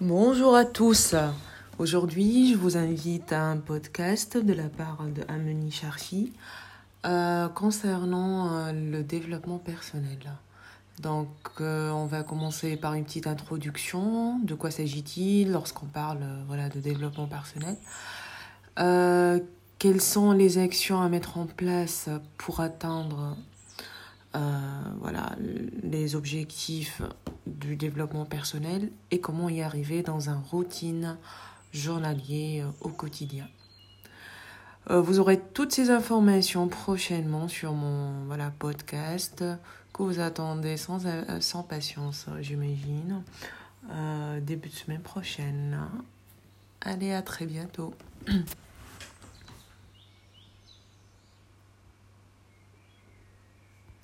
Bonjour à tous. Aujourd'hui, je vous invite à un podcast de la part de Ameni Charchi euh, concernant euh, le développement personnel. Donc, euh, on va commencer par une petite introduction. De quoi s'agit-il lorsqu'on parle voilà, de développement personnel? Quelles sont les actions à mettre en place pour atteindre voilà, les objectifs du développement personnel et comment y arriver dans un routine journalier euh, au quotidien. Euh, vous aurez toutes ces informations prochainement sur mon voilà, podcast que vous attendez sans, euh, sans patience, j'imagine, début de semaine prochaine. Allez, à très bientôt.